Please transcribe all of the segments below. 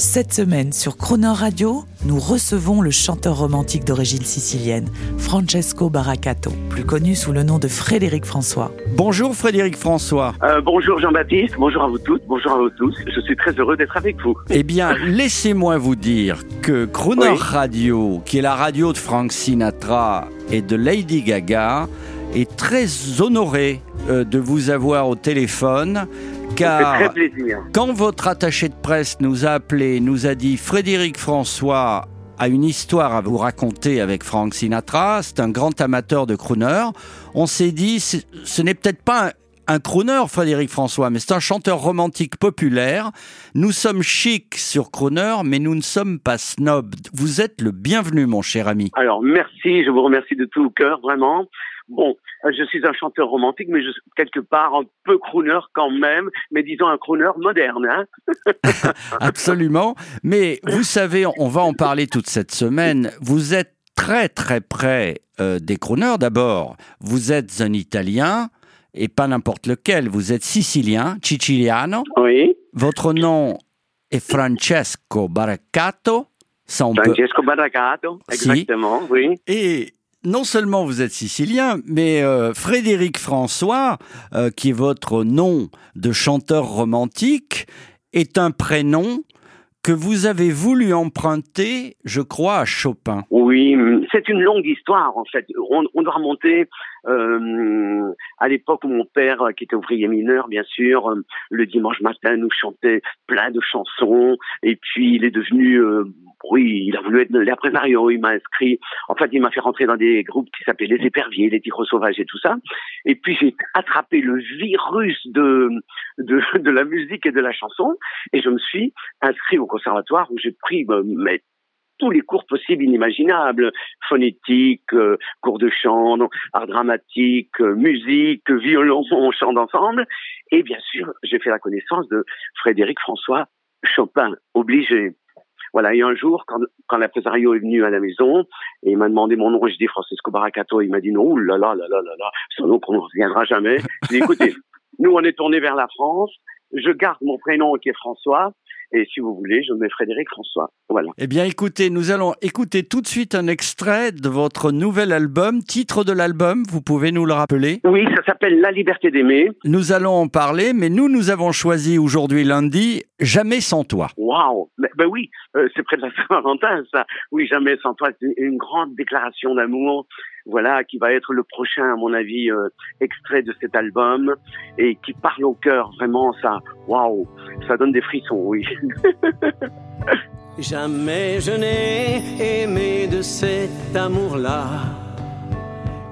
Cette semaine sur Croner Radio, nous recevons le chanteur romantique d'origine sicilienne, Francesco Baracato, plus connu sous le nom de Frédéric François. Bonjour Frédéric François. Euh, bonjour Jean-Baptiste, bonjour à vous toutes, bonjour à vous tous. Je suis très heureux d'être avec vous. Eh bien, laissez-moi vous dire que Crooner Oui. Radio, qui est la radio de Frank Sinatra et de Lady Gaga, est très honoré euh, de vous avoir au téléphone, car très plaisir. quand votre attaché de presse nous a appelé, nous a dit Frédéric François a une histoire à vous raconter avec Frank Sinatra, c'est un grand amateur de crooner, on s'est dit ce n'est peut-être pas un, crooner Frédéric François, mais c'est un chanteur romantique populaire. Nous sommes chics sur crooner, mais nous ne sommes pas snobs. Vous êtes le bienvenu mon cher ami. Alors merci, je vous remercie de tout cœur, vraiment. Bon, je suis un chanteur romantique, mais je suis quelque part un peu crooner quand même, mais disons un crooner moderne. Hein Absolument. Mais vous savez, on va en parler toute cette semaine. Vous êtes très très près euh, des crooners. D'abord, vous êtes un Italien et pas n'importe lequel. Vous êtes sicilien, siciliano. oui, Votre nom est Francesco Baraccato. Ça, on peut- Francesco Baracato, Si. exactement, oui. Et non seulement vous êtes sicilien, mais euh, Frédéric François, euh, qui est votre nom de chanteur romantique, est un prénom que vous avez voulu emprunter, je crois, à Chopin. Oui, c'est une longue histoire en fait. On, on doit remonter euh, à l'époque où mon père, qui était ouvrier mineur, bien sûr, euh, le dimanche matin nous chantait plein de chansons. Et puis il est devenu, euh, oui, il a voulu être l'impresario. Il m'a inscrit. En fait, il m'a fait rentrer dans des groupes qui s'appelaient les Éperviers, les Tigres sauvages et tout ça. Et puis j'ai attrapé le virus de, de de la musique et de la chanson. Et je me suis inscrit au conservatoire où j'ai pris euh, mais, tous les cours possibles inimaginables, phonétique, euh, cours de chant, art dramatique, euh, musique, violon, chant d'ensemble. Et bien sûr, j'ai fait la connaissance de Frédéric François Chopin, obligé. Voilà, et un jour, quand, quand l'impresario est venu à la maison, et il m'a demandé mon nom, je dis Francesco Baracato, il m'a dit non, là là là là là, son nom qu'on ne reviendra jamais. J'ai dit, écoutez, nous on est tourné vers la France, je garde mon prénom qui est François, et si vous voulez, je mets Frédéric François. Voilà. Eh bien, écoutez, nous allons écouter tout de suite un extrait de votre nouvel album. Titre de l'album, vous pouvez nous le rappeler Oui, ça s'appelle La liberté d'aimer. Nous allons en parler, mais nous, nous avons choisi aujourd'hui lundi Jamais sans toi. Waouh Ben ben oui, euh, c'est près de la Saint-Valentin, ça. Oui, jamais sans toi, c'est une grande déclaration d'amour, voilà, qui va être le prochain, à mon avis, euh, extrait de cet album, et qui parle au cœur, vraiment, ça, waouh, ça donne des frissons, oui. Jamais je n'ai aimé de cet amour-là.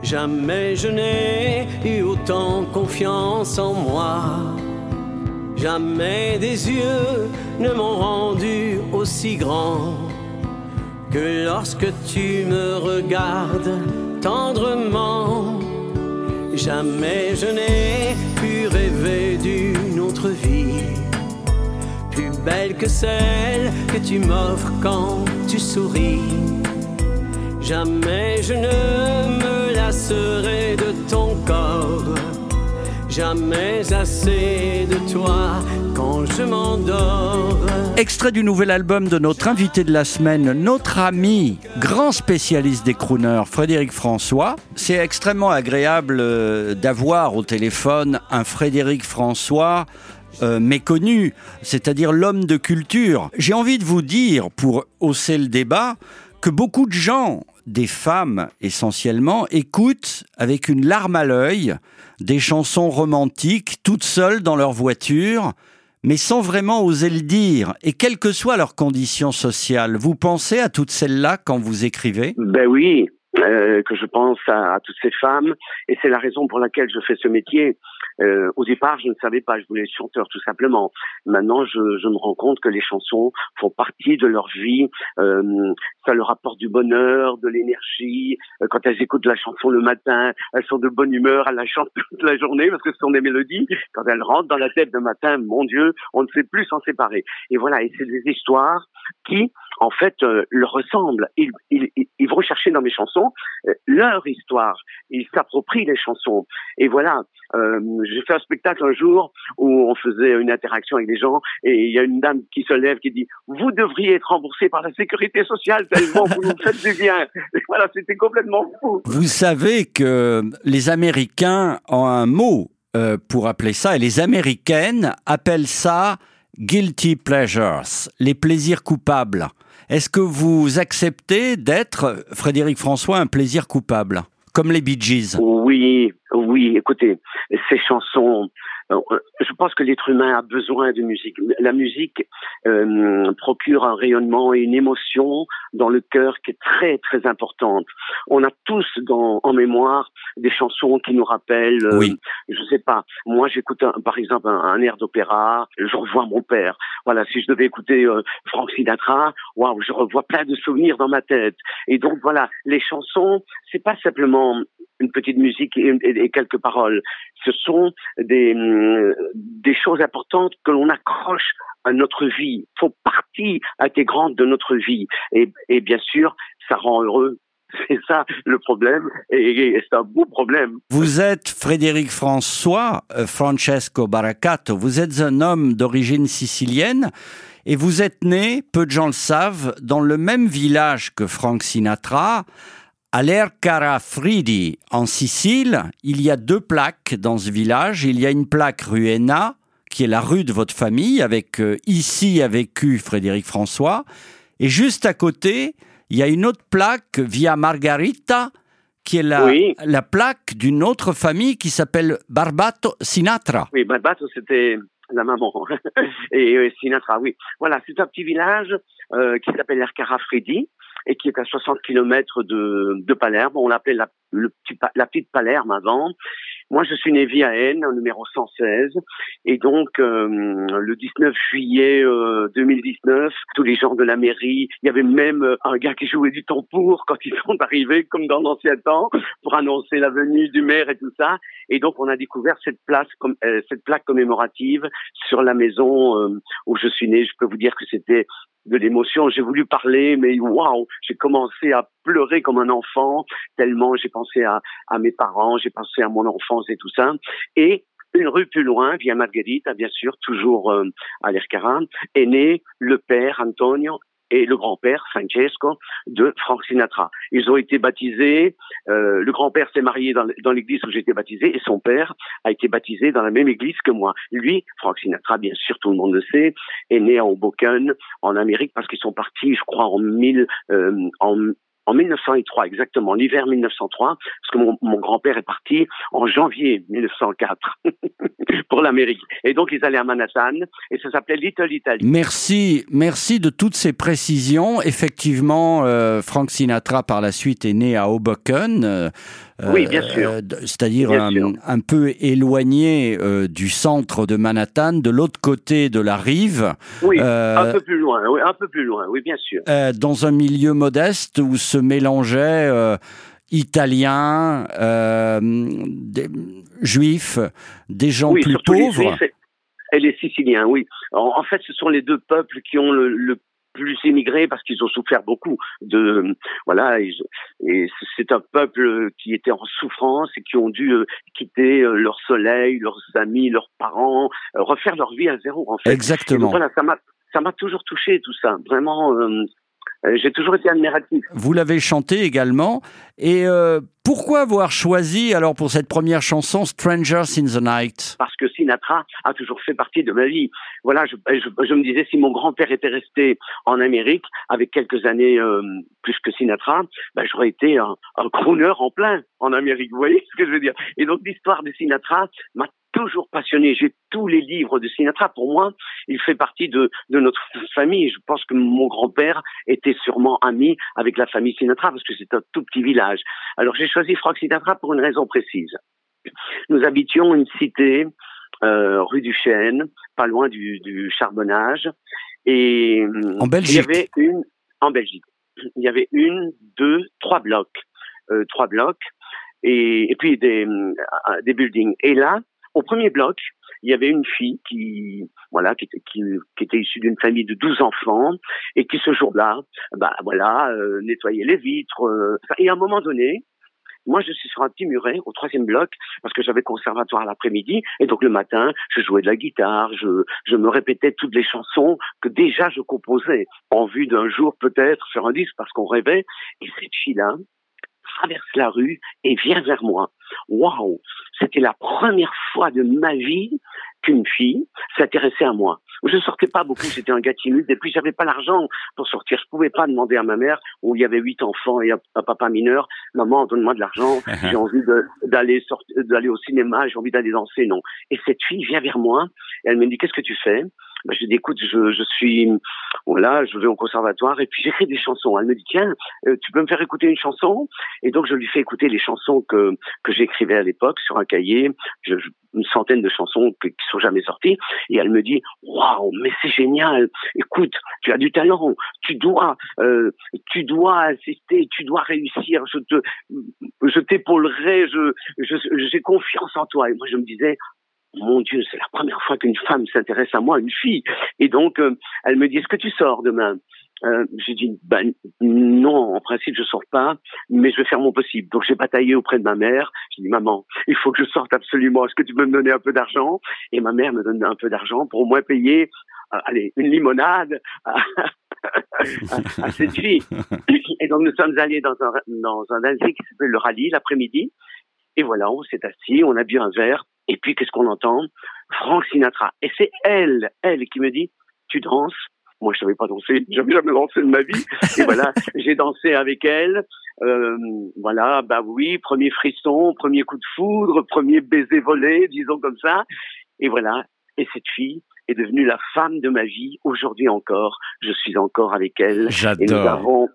Jamais je n'ai eu autant confiance en moi. Jamais des yeux ne m'ont rendu aussi grand que lorsque tu me regardes tendrement. Jamais je n'ai pu rêver d'une autre vie plus belle que celle que tu m'offres quand tu souris. Jamais je ne me lasserai de ton corps, jamais assez de toi quand je m'endors. Extrait du nouvel album de notre invité de la semaine, notre ami, grand spécialiste des crooners, Frédéric François. C'est extrêmement agréable euh, d'avoir au téléphone un Frédéric François euh, méconnu, c'est-à-dire l'homme de culture. J'ai envie de vous dire, pour hausser le débat, que beaucoup de gens, des femmes essentiellement, écoutent avec une larme à l'œil des chansons romantiques toutes seules dans leur voiture mais sans vraiment oser le dire, et quelles que soient leurs conditions sociales. Vous pensez à toutes celles-là quand vous écrivez? Ben oui, euh, que je pense à, à toutes ces femmes, et c'est la raison pour laquelle je fais ce métier. Euh, au départ, je ne savais pas, je voulais être chanteur tout simplement. Maintenant, je, je me rends compte que les chansons font partie de leur vie. Euh, ça leur apporte du bonheur, de l'énergie. Euh, quand elles écoutent la chanson le matin, elles sont de bonne humeur, elles la chantent toute la journée parce que ce sont des mélodies. Quand elles rentrent dans la tête de matin, mon Dieu, on ne sait plus s'en séparer. Et voilà, et c'est des histoires qui, en fait, euh, leur ressemblent. Ils, ils, ils vont chercher dans mes chansons euh, leur histoire. Ils s'approprient les chansons. Et voilà, euh, j'ai fait un spectacle un jour où on faisait une interaction avec des gens et il y a une dame qui se lève qui dit vous devriez être remboursé par la sécurité sociale tellement vous nous faites du bien. Voilà, c'était complètement fou. Vous savez que les Américains ont un mot euh, pour appeler ça et les Américaines appellent ça guilty pleasures, les plaisirs coupables. Est-ce que vous acceptez d'être, Frédéric François, un plaisir coupable comme les Bee Gees? Oui, oui, écoutez, ces chansons, euh, je pense que l'être humain a besoin de musique. La musique euh, procure un rayonnement et une émotion dans le cœur qui est très très importante. On a tous dans, en mémoire des chansons qui nous rappellent, euh, Oui. je sais pas. Moi, j'écoute par exemple un, un air d'opéra, je revois mon père. Voilà, si je devais écouter euh, Frank Sinatra, waouh, je revois plein de souvenirs dans ma tête. Et donc voilà, les chansons, c'est pas simplement une petite musique et, quelques paroles. Ce sont des, hum, des choses importantes que l'on accroche à notre vie, font partie intégrante de notre vie. Et, bien sûr, ça rend heureux. C'est ça le problème, et, c'est un beau problème. Vous êtes Frédéric François, euh, Francesco Baracato, vous êtes un homme d'origine sicilienne et vous êtes né, peu de gens le savent, dans le même village que Frank Sinatra, à l'Ercarafridi, en Sicile. Il y a deux plaques dans ce village. Il y a une plaque rue Enna, qui est la rue de votre famille, avec euh, ici a vécu Frédéric François. Et juste à côté, il y a une autre plaque, Via Margarita, qui est la, Oui. la plaque d'une autre famille qui s'appelle Barbato Sinatra. Oui, Barbato, c'était la maman. et euh, Sinatra, oui. Voilà, c'est un petit village euh, qui s'appelle Ercara Freddi et qui est à 60 kilomètres de, de Palerme. On l'appelait la, le petit, la petite Palerme avant. Moi, je suis né via N, au numéro 116. Et donc, euh, le 19 juillet euh, 2019, tous les gens de la mairie, il y avait même euh, un gars qui jouait du tambour quand ils sont arrivés, comme dans l'ancien temps, pour annoncer la venue du maire et tout ça. Et donc, on a découvert cette place, comme, euh, cette plaque commémorative sur la maison euh, où je suis né. Je peux vous dire que c'était de l'émotion. J'ai voulu parler, mais waouh, j'ai commencé à pleurer comme un enfant, tellement j'ai pensé à, mes parents, j'ai pensé à mon enfance et tout ça. Et une rue plus loin, via Margherita, bien sûr, toujours euh, à l'Ercara, est né le père Antonio et le grand-père Francesco de Frank Sinatra. Ils ont été baptisés. euh, le grand-père s'est marié dans, l'église où j'étais baptisé et son père a été baptisé dans la même église que moi. Lui, Frank Sinatra, bien sûr, tout le monde le sait, est né à Hoboken, en Amérique, parce qu'ils sont partis, je crois, en, mille, euh, en, en 1903, exactement, l'hiver 1903, parce que mon, grand-père est parti en janvier 1904 pour l'Amérique. Et donc, ils allaient à Manhattan, et ça s'appelait Little Italy. Merci, merci de toutes ces précisions. Effectivement, euh, Frank Sinatra par la suite est né à Hoboken, euh, Oui, bien sûr. euh, c'est-à-dire un, peu éloigné euh, du centre de Manhattan, de l'autre côté de la rive, Oui, Euh, un peu plus loin, oui, un peu plus loin, oui, bien sûr. euh, dans un milieu modeste où se mélangeaient euh, Italiens, euh, des- Juifs, des gens oui, plus les pauvres. Juifs et- et les Siciliens, oui. En, en fait, ce sont les deux peuples qui ont le, le plus émigré parce qu'ils ont souffert beaucoup de voilà et, je- et c'est un peuple qui était en souffrance et qui ont dû euh, quitter euh, leur soleil, leurs amis, leurs parents, euh, refaire leur vie à zéro en fait. Donc, Exactement. voilà, ça m'a ça m'a toujours touché tout ça. Vraiment, euh, j'ai toujours été admiratif. Vous l'avez chanté également. Et euh, pourquoi avoir choisi, alors pour cette première chanson, Strangers in the Night? Parce que Sinatra a toujours fait partie de ma vie. Voilà, je, je, je me disais si mon grand-père était resté en Amérique avec quelques années euh, plus que Sinatra, ben, j'aurais été un, un crooner en plein en Amérique. Vous voyez ce que je veux dire? Et donc l'histoire de Sinatra m'a toujours passionné. J'ai tous les livres de Sinatra. Pour moi, il fait partie de, de notre famille. Je pense que mon grand-père était sûrement ami avec la famille Sinatra parce que c'est un tout petit village. Alors j'ai choisi Frank Sinatra pour une raison précise Nous habitions une cité, euh, rue du Chêne, pas loin du, du charbonnage. Et En il y Belgique. avait une en Belgique. Il y avait une, deux, trois blocs, euh, trois blocs, et, et puis des, euh, des buildings. Et là, au premier bloc, il y avait une fille qui, voilà, qui était, issue d'une famille de 12 enfants et qui ce jour-là, bah voilà, euh, nettoyait les vitres. euh, et à un moment donné, moi, je suis sur un petit muret au troisième bloc parce que j'avais conservatoire l'après-midi et donc le matin, je jouais de la guitare, je, je me répétais toutes les chansons que déjà je composais en vue d'un jour peut-être faire un disque parce qu'on rêvait. Et cette fille-là traverse la rue et vient vers moi. Waouh, c'était la première fois de ma vie qu'une fille s'intéressait à moi. Je sortais pas beaucoup, j'étais un gars timide et puis j'avais pas l'argent pour sortir. Je pouvais pas demander à ma mère où il y avait huit enfants et un, un papa mineur, maman donne-moi de l'argent, j'ai envie d'aller d'aller au cinéma, j'ai envie d'aller danser, non. Et cette fille vient vers moi et elle me dit qu'est-ce que tu fais? Ben, je lui dis écoute, je, je suis voilà, je vais au conservatoire et puis j'écris des chansons. Elle me dit tiens, euh, tu peux me faire écouter une chanson? Et donc je lui fais écouter les chansons que que j'écrivais à l'époque sur un cahier, je- une centaine de chansons que- qui sont jamais sorties. Et elle me dit waouh, mais c'est génial. Écoute, tu as du talent, tu dois, euh, tu dois assister, tu dois réussir. Je te, je t'épaulerai, je, je- j'ai confiance en toi. Et moi je me disais mon Dieu, c'est la première fois qu'une femme s'intéresse à moi, une fille. Et donc, euh, elle me dit, est-ce que tu sors demain? Euh, J'ai dit, ben non, en principe, je sors pas, mais je vais faire mon possible. Donc, j'ai bataillé auprès de ma mère. J'ai dit, maman, il faut que je sorte absolument. Est-ce que tu peux me donner un peu d'argent? Et ma mère me donne un peu d'argent pour au moins payer, euh, allez, une limonade à, à- à cette fille. Et donc, nous sommes allés dans un, dans un qui s'appelle le rallye l'après-midi. Et voilà, on s'est assis, on a bu un verre. Et puis, qu'est-ce qu'on entend? Frank Sinatra. Et c'est elle, elle qui me dit, tu danses? Moi, je savais pas danser, j'avais jamais dansé de ma vie. Et voilà, j'ai dansé avec elle. Euh, voilà, bah oui, premier frisson, premier coup de foudre, premier baiser volé, disons comme ça. Et voilà, et cette fille est devenue la femme de ma vie. Aujourd'hui encore, je suis encore avec elle. Et nous J'adore. avons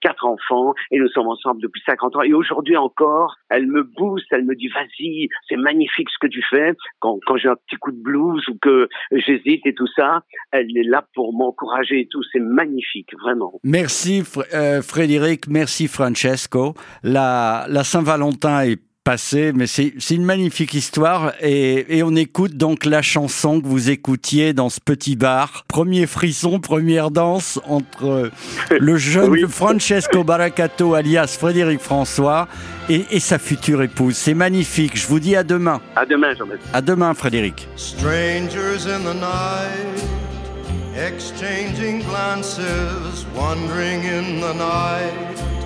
quatre enfants et nous sommes ensemble depuis 50 ans. Et aujourd'hui encore, elle me booste, elle me dit vas-y, c'est magnifique ce que tu fais. Quand, quand j'ai un petit coup de blues ou que j'hésite et tout ça, elle est là pour m'encourager et tout. C'est magnifique, vraiment. Merci euh, Frédéric, merci Francesco. La, la Saint-Valentin est passée, mais c'est c'est une magnifique histoire et, et on écoute donc la chanson que vous écoutiez dans ce petit bar. Premier frisson, première danse entre le jeune Oui. Francesco Baracato alias Frédéric François et, et sa future épouse. C'est magnifique. Je vous dis à demain. À demain, Jean-Baptiste. À demain Frédéric. Strangers in the night, exchanging glances, wandering in the night.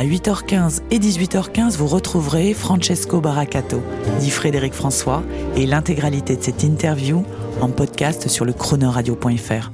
À 8h15 et 18h15, vous retrouverez Francesco Baracato, dit Frédéric François, et l'intégralité de cette interview en podcast sur le chronoradio.fr.